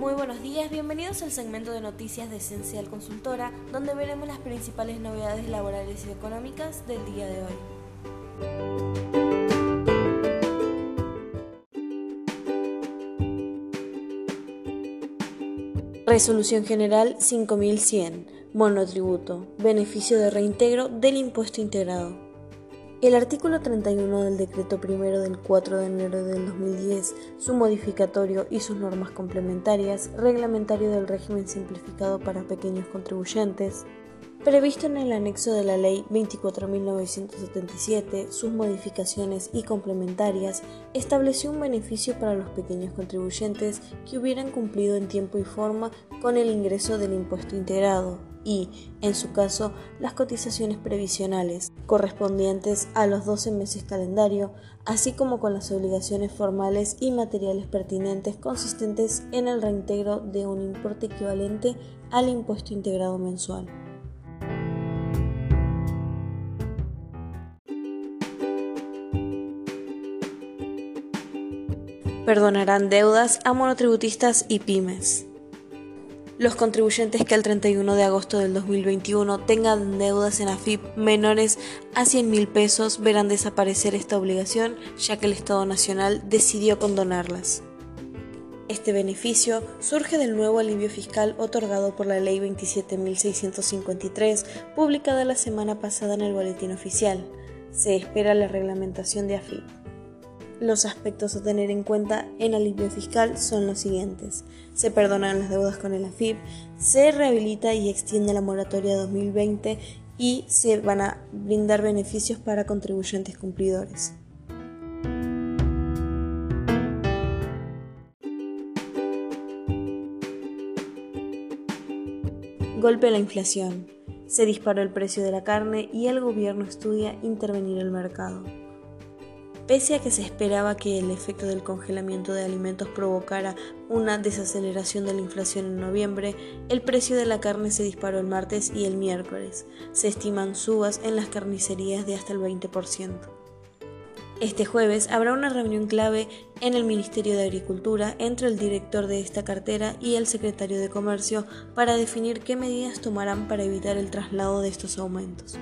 Muy buenos días, bienvenidos al segmento de noticias de Esencial Consultora, donde veremos las principales novedades laborales y económicas del día de hoy. Resolución General 5100, monotributo, beneficio de reintegro del impuesto integrado. El artículo 31 del decreto primero del 4 de enero del 2010, su modificatorio y sus normas complementarias, reglamentario del régimen simplificado para pequeños contribuyentes, previsto en el anexo de la Ley 24.977, sus modificaciones y complementarias, estableció un beneficio para los pequeños contribuyentes que hubieran cumplido en tiempo y forma con el ingreso del impuesto integrado y, en su caso, las cotizaciones previsionales correspondientes a los 12 meses calendario, así como con las obligaciones formales y materiales pertinentes consistentes en el reintegro de un importe equivalente al impuesto integrado mensual. Perdonarán deudas a monotributistas y pymes. Los contribuyentes que al 31 de agosto del 2021 tengan deudas en AFIP menores a 100 mil pesos verán desaparecer esta obligación ya que el Estado Nacional decidió condonarlas. Este beneficio surge del nuevo alivio fiscal otorgado por la Ley 27.653, publicada la semana pasada en el Boletín Oficial. Se espera la reglamentación de AFIP. Los aspectos a tener en cuenta en alivio fiscal son los siguientes. Se perdonan las deudas con el AFIP, se rehabilita y extiende la moratoria 2020 y se van a brindar beneficios para contribuyentes cumplidores. Golpe a la inflación. Se disparó el precio de la carne y el gobierno estudia intervenir el mercado. Pese a que se esperaba que el efecto del congelamiento de alimentos provocara una desaceleración de la inflación en noviembre, el precio de la carne se disparó el martes y el miércoles. Se estiman subas en las carnicerías de hasta el 20%. Este jueves habrá una reunión clave en el Ministerio de Agricultura entre el director de esta cartera y el secretario de Comercio para definir qué medidas tomarán para evitar el traslado de estos aumentos.